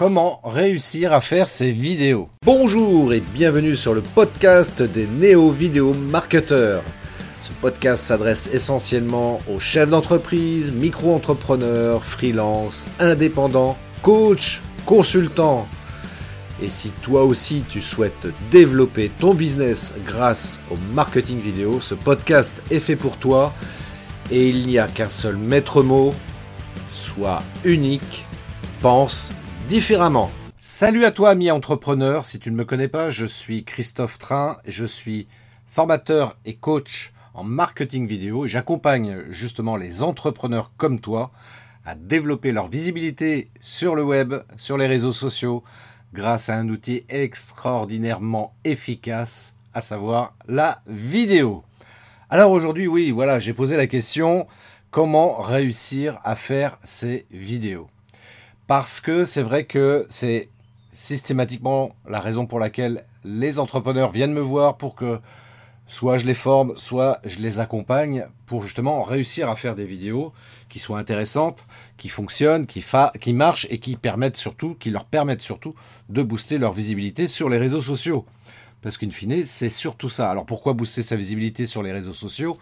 Comment réussir à faire ses vidéos Bonjour et bienvenue sur le podcast des néo-vidéo marketeurs. Ce podcast s'adresse essentiellement aux chefs d'entreprise, micro-entrepreneurs, freelance, indépendants, coachs, consultants. Et si toi aussi tu souhaites développer ton business grâce au marketing vidéo, ce podcast est fait pour toi et il n'y a qu'un seul maître mot, sois unique, pense différemment. Salut à toi ami entrepreneur, si tu ne me connais pas, je suis Christophe Train, je suis formateur et coach en marketing vidéo et j'accompagne justement les entrepreneurs comme toi à développer leur visibilité sur le web, sur les réseaux sociaux, grâce à un outil extraordinairement efficace, à savoir la vidéo. Alors aujourd'hui, oui, voilà, j'ai posé la question comment réussir à faire ces vidéos? Parce que c'est vrai que c'est systématiquement la raison pour laquelle les entrepreneurs viennent me voir pour que soit je les forme, soit je les accompagne pour justement réussir à faire des vidéos qui soient intéressantes, qui fonctionnent, qui, marchent et qui permettent surtout, qui leur permettent surtout de booster leur visibilité sur les réseaux sociaux. Parce qu'une fine, c'est surtout ça. Alors pourquoi booster sa visibilité sur les réseaux sociaux?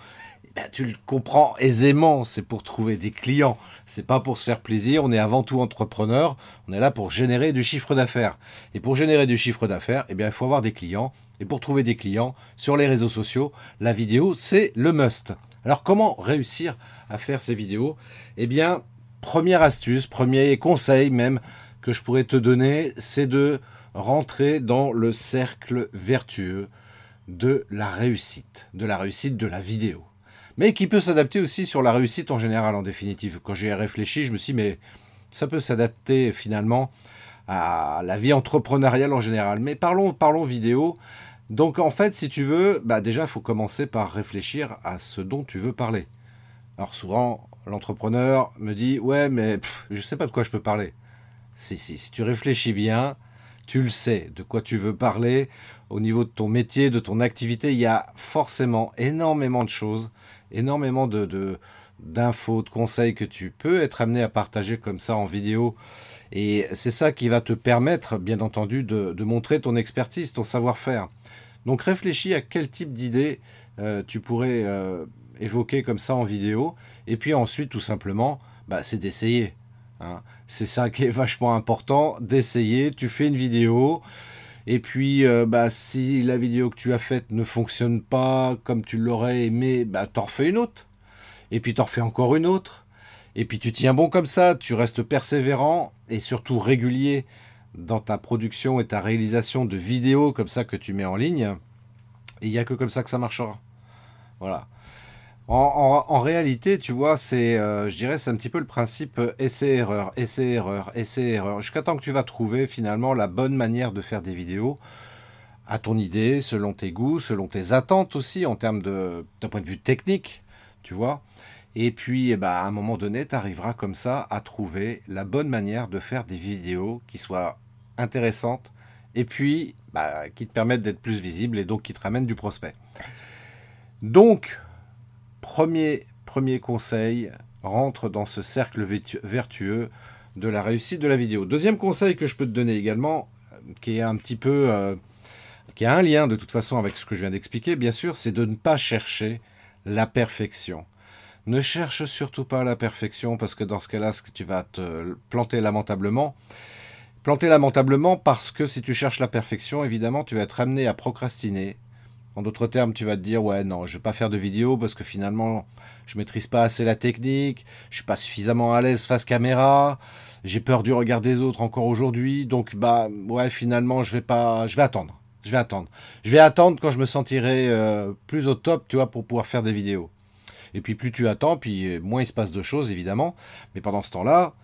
Ben, Tu le comprends aisément, c'est pour trouver des clients. C'est pas pour se faire plaisir, on est avant tout entrepreneur, on est là pour générer du chiffre d'affaires. Et pour générer du chiffre d'affaires, eh bien, il faut avoir des clients. Et pour trouver des clients sur les réseaux sociaux, la vidéo, c'est le must. Alors comment réussir à faire ces vidéos? Eh bien, première astuce, premier conseil même que je pourrais te donner, c'est de rentrer dans le cercle vertueux de la réussite, de la réussite de la vidéo. Mais qui peut s'adapter aussi sur la réussite en général, en définitive. Quand j'ai réfléchi, je me suis dit, mais ça peut s'adapter finalement à la vie entrepreneuriale en général. Mais parlons, parlons vidéo. Donc en fait, si tu veux, bah déjà, il faut commencer par réfléchir à ce dont tu veux parler. Alors souvent, l'entrepreneur me dit, ouais, mais je ne sais pas de quoi je peux parler. Si, si, si tu réfléchis bien, tu le sais de quoi tu veux parler. Au niveau de ton métier, de ton activité, il y a forcément énormément de choses, énormément de, d'infos, de conseils que tu peux être amené à partager comme ça en vidéo. Et c'est ça qui va te permettre, bien entendu, de, montrer ton expertise, ton savoir-faire. Donc réfléchis à quel type d'idées euh, tu pourrais euh, évoquer comme ça en vidéo. Et puis ensuite, tout simplement, bah, c'est d'essayer. Hein. C'est ça qui est vachement important, d'essayer. Tu fais une vidéo, et puis euh, bah, si la vidéo que tu as faite ne fonctionne pas comme tu l'aurais aimé, bah, t'en refais une autre. Et puis t'en refais encore une autre. Et puis tu tiens bon comme ça, tu restes persévérant et surtout régulier dans ta production et ta réalisation de vidéos comme ça que tu mets en ligne. Il n'y a que comme ça que ça marchera. Voilà. En, réalité, tu vois, c'est, euh, je dirais, c'est un petit peu le principe euh, essai-erreur, essai-erreur, essai-erreur, jusqu'à temps que tu vas trouver finalement la bonne manière de faire des vidéos à ton idée, selon tes goûts, selon tes attentes aussi, en termes d'un point de vue technique, tu vois. Et puis, eh ben, à un moment donné, tu arriveras comme ça à trouver la bonne manière de faire des vidéos qui soient intéressantes et puis bah, qui te permettent d'être plus visible et donc qui te ramènent du prospect. Donc, Premier, conseil, rentre dans ce cercle vertueux de la réussite de la vidéo. Deuxième conseil que je peux te donner également, euh, qui un petit peu, euh, qui a un lien de toute façon avec ce que je viens d'expliquer, bien sûr, c'est de ne pas chercher la perfection. Ne cherche surtout pas la perfection parce que dans ce cas-là, tu vas te planter lamentablement. Planter lamentablement parce que si tu cherches la perfection, évidemment, tu vas être amené à procrastiner, en d'autres termes, tu vas te dire ouais non, je vais pas faire de vidéo parce que finalement je maîtrise pas assez la technique, je suis pas suffisamment à l'aise face caméra, j'ai peur du regard des autres encore aujourd'hui, donc bah ouais finalement je vais pas, je vais attendre, je vais attendre, je vais attendre quand je me sentirai euh, plus au top, tu vois, pour pouvoir faire des vidéos. Et puis plus tu attends, puis moins il se passe de choses évidemment, mais pendant ce temps-là,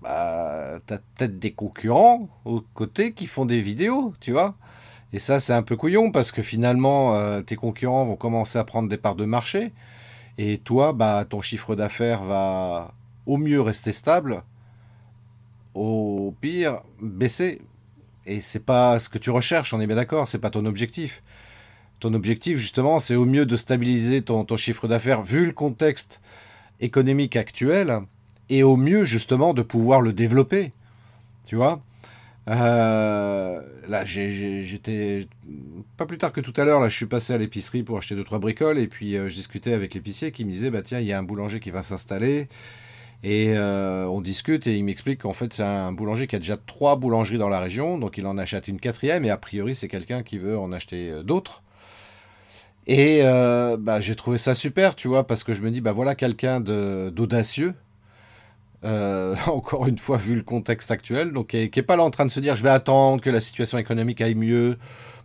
bah, tu as peut-être des concurrents aux côtés qui font des vidéos, tu vois. Et ça, c'est un peu couillon parce que finalement, euh, tes concurrents vont commencer à prendre des parts de marché. Et toi, bah, ton chiffre d'affaires va au mieux rester stable, au pire baisser. Et c'est pas ce que tu recherches, on est bien d'accord, c'est pas ton objectif. Ton objectif, justement, c'est au mieux de stabiliser ton, ton chiffre d'affaires vu le contexte économique actuel et au mieux, justement, de pouvoir le développer. Tu vois? Euh, là, j'étais pas plus tard que tout à l'heure. Là, je suis passé à l'épicerie pour acheter deux trois bricoles et puis euh, je discutais avec l'épicier qui me disait bah tiens, il y a un boulanger qui va s'installer et euh, on discute et il m'explique qu'en fait c'est un boulanger qui a déjà trois boulangeries dans la région, donc il en achète une quatrième et a priori c'est quelqu'un qui veut en acheter d'autres. Et bah, j'ai trouvé ça super, tu vois, parce que je me dis bah voilà quelqu'un d'audacieux euh, encore une fois, vu le contexte actuel, donc qui n'est pas là en train de se dire je vais attendre que la situation économique aille mieux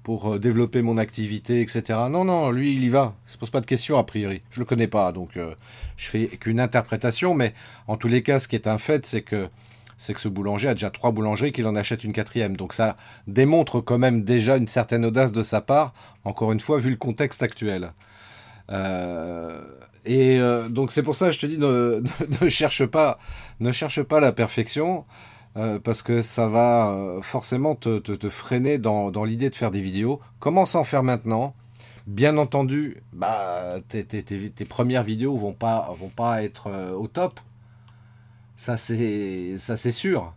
pour euh, développer mon activité, etc. Non, non, lui, il y va. Il se pose pas de questions a priori. Je le connais pas, donc euh, je fais qu'une interprétation, mais en tous les cas, ce qui est un fait, c'est que c'est que ce boulanger a déjà trois boulangeries, qu'il en achète une quatrième. Donc ça démontre quand même déjà une certaine audace de sa part, encore une fois, vu le contexte actuel. Euh, et euh, donc c'est pour ça que je te dis ne, cherche pas, ne cherche pas la perfection euh, parce que ça va euh, forcément te, freiner dans, l'idée de faire des vidéos. Commence à en faire maintenant. Bien entendu, bah, tes, tes, tes, premières vidéos vont pas, vont pas être au top. Ça c'est, ça c'est sûr.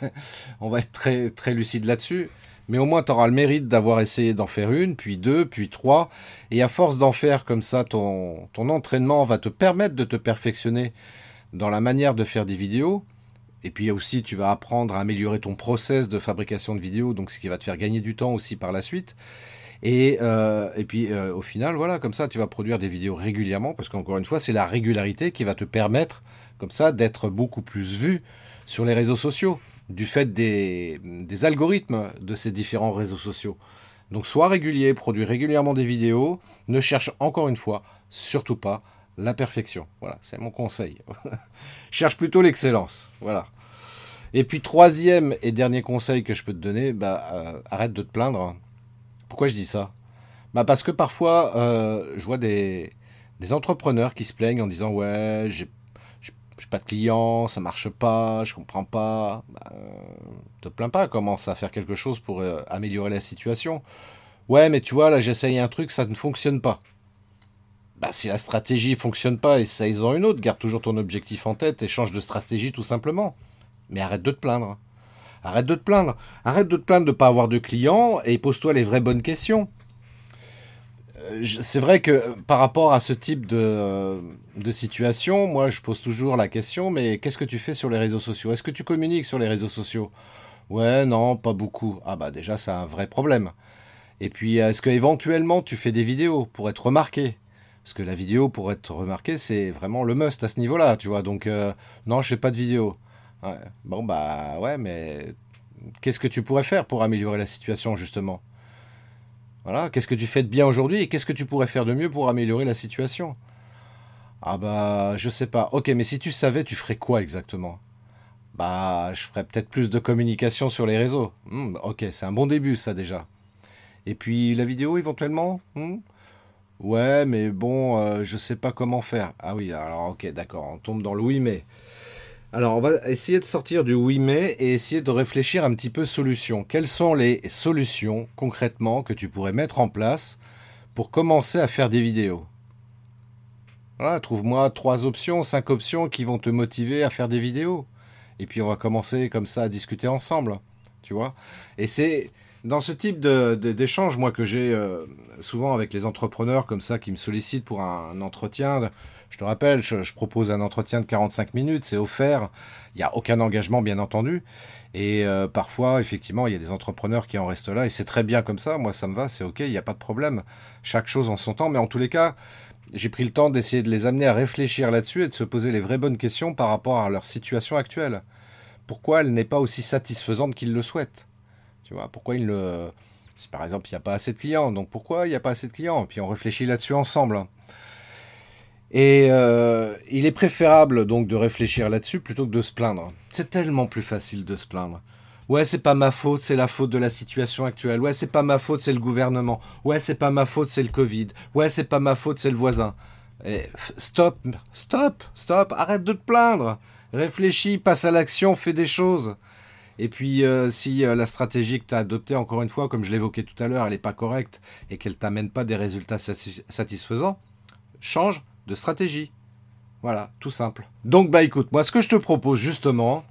On va être très, très lucide là-dessus mais au moins tu auras le mérite d'avoir essayé d'en faire une, puis deux, puis trois, et à force d'en faire comme ça, ton, entraînement va te permettre de te perfectionner dans la manière de faire des vidéos, et puis aussi tu vas apprendre à améliorer ton process de fabrication de vidéos, donc ce qui va te faire gagner du temps aussi par la suite. Et, euh, puis euh, au final, voilà, comme ça tu vas produire des vidéos régulièrement, parce qu'encore une fois, c'est la régularité qui va te permettre, comme ça, d'être beaucoup plus vu sur les réseaux sociaux du fait des, algorithmes de ces différents réseaux sociaux. Donc sois régulier, produis régulièrement des vidéos, ne cherche encore une fois, surtout pas, la perfection. Voilà, c'est mon conseil. cherche plutôt l'excellence. Voilà. Et puis troisième et dernier conseil que je peux te donner, bah, euh, arrête de te plaindre. Pourquoi je dis ça? Bah Parce que parfois, euh, je vois des, entrepreneurs qui se plaignent en disant ouais, j'ai j'ai pas de clients, ça marche pas, je comprends pas. Bah, te plains pas, commence à faire quelque chose pour euh, améliorer la situation. Ouais, mais tu vois, là j'essaye un truc, ça ne fonctionne pas. Bah, si la stratégie fonctionne pas, essaye-en une autre, garde toujours ton objectif en tête et change de stratégie tout simplement. Mais arrête de te plaindre. Arrête de te plaindre. Arrête de te plaindre de ne pas avoir de clients et pose-toi les vraies bonnes questions. C'est vrai que par rapport à ce type de, de, situation, moi je pose toujours la question, mais qu'est-ce que tu fais sur les réseaux sociaux? Est-ce que tu communiques sur les réseaux sociaux? Ouais, non, pas beaucoup. Ah bah déjà c'est un vrai problème. Et puis est-ce que éventuellement tu fais des vidéos pour être remarqué? Parce que la vidéo pour être remarqué c'est vraiment le must à ce niveau-là, tu vois? Donc euh, non, je fais pas de vidéo. Bon bah ouais, mais qu'est-ce que tu pourrais faire pour améliorer la situation justement? Voilà, qu'est-ce que tu fais de bien aujourd'hui et qu'est-ce que tu pourrais faire de mieux pour améliorer la situation? Ah bah, je sais pas. Ok, mais si tu savais, tu ferais quoi exactement? Bah, je ferais peut-être plus de communication sur les réseaux. Hmm, ok, c'est un bon début ça déjà. Et puis la vidéo éventuellement? Hmm? Ouais, mais bon, euh, je sais pas comment faire. Ah oui, alors ok, d'accord, on tombe dans le oui mais. Alors, on va essayer de sortir du oui mais et essayer de réfléchir un petit peu solutions. Quelles sont les solutions concrètement que tu pourrais mettre en place pour commencer à faire des vidéos? Voilà, trouve-moi trois options, cinq options qui vont te motiver à faire des vidéos. Et puis on va commencer comme ça à discuter ensemble, tu vois? Et c'est dans ce type d'échange, moi, que j'ai euh, souvent avec les entrepreneurs comme ça qui me sollicitent pour un entretien je te rappelle, je, propose un entretien de 45 minutes, c'est offert. Il n'y a aucun engagement, bien entendu. Et euh, parfois, effectivement, il y a des entrepreneurs qui en restent là, et c'est très bien comme ça. Moi, ça me va, c'est OK, il n'y a pas de problème. Chaque chose en son temps. Mais en tous les cas, j'ai pris le temps d'essayer de les amener à réfléchir là-dessus et de se poser les vraies bonnes questions par rapport à leur situation actuelle. Pourquoi elle n'est pas aussi satisfaisante qu'ils le souhaitent? Tu vois, pourquoi ils le... Si par exemple, il n'y a pas assez de clients, donc pourquoi il n'y a pas assez de clients? Puis on réfléchit là-dessus ensemble. Et euh, il est préférable donc de réfléchir là-dessus plutôt que de se plaindre. C'est tellement plus facile de se plaindre. Ouais, c'est pas ma faute, c'est la faute de la situation actuelle. Ouais, c'est pas ma faute, c'est le gouvernement. Ouais, c'est pas ma faute, c'est le Covid. Ouais, c'est pas ma faute, c'est le voisin. stop, stop, stop, arrête de te plaindre. Réfléchis, passe à l'action, fais des choses. Et puis, euh, si euh, la stratégie que tu as adoptée, encore une fois, comme je l'évoquais tout à l'heure, elle n'est pas correcte et qu'elle t'amène pas des résultats satisfaisants, change de stratégie. Voilà, tout simple. Donc bah écoute, moi ce que je te propose justement,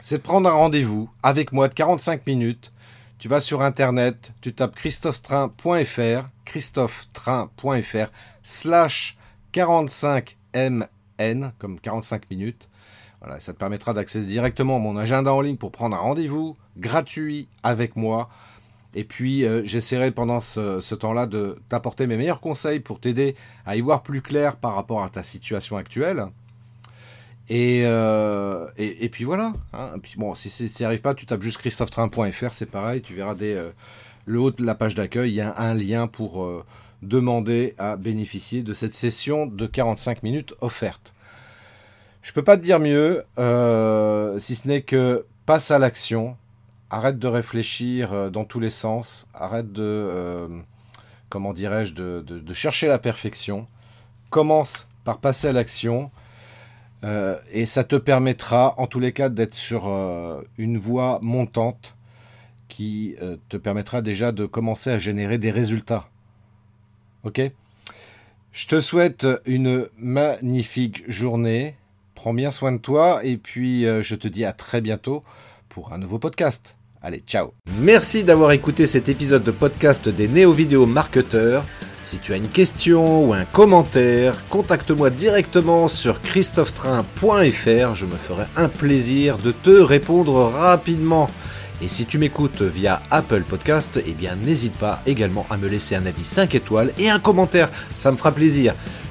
c'est de prendre un rendez-vous avec moi de 45 minutes. Tu vas sur internet, tu tapes christophetrain.fr, christophetrain.fr, slash 45mn, comme 45 minutes. Voilà, ça te permettra d'accéder directement à mon agenda en ligne pour prendre un rendez-vous gratuit avec moi. Et puis, euh, j'essaierai pendant ce, temps-là de t'apporter mes meilleurs conseils pour t'aider à y voir plus clair par rapport à ta situation actuelle. Et, euh, puis voilà. Hein. bon, si ça n'y arrive pas, tu tapes juste christophetrain.fr, c'est pareil, tu verras euh, le haut de la page d'accueil, il y a un lien pour demander à bénéficier de cette session de 45 minutes offerte. Je peux pas te dire mieux, euh, si ce n'est que passe à l'action, arrête de réfléchir euh, dans tous les sens, arrête de, euh, comment dirais-je, de, chercher la perfection, commence par passer à l'action, et ça te permettra, en tous les cas, d'être sur une voie montante qui te permettra déjà de commencer à générer des résultats. Ok? Je te souhaite une magnifique journée Prends bien soin de toi et puis euh, je te dis à très bientôt pour un nouveau podcast. Allez, ciao. Merci d'avoir écouté cet épisode de podcast des néo-vidéo marketeurs. Si tu as une question ou un commentaire, contacte-moi directement sur christophetrain.fr. Je me ferai un plaisir de te répondre rapidement. Et si tu m'écoutes via Apple Podcast, eh bien n'hésite pas également à me laisser un avis 5 étoiles et un commentaire, ça me fera plaisir.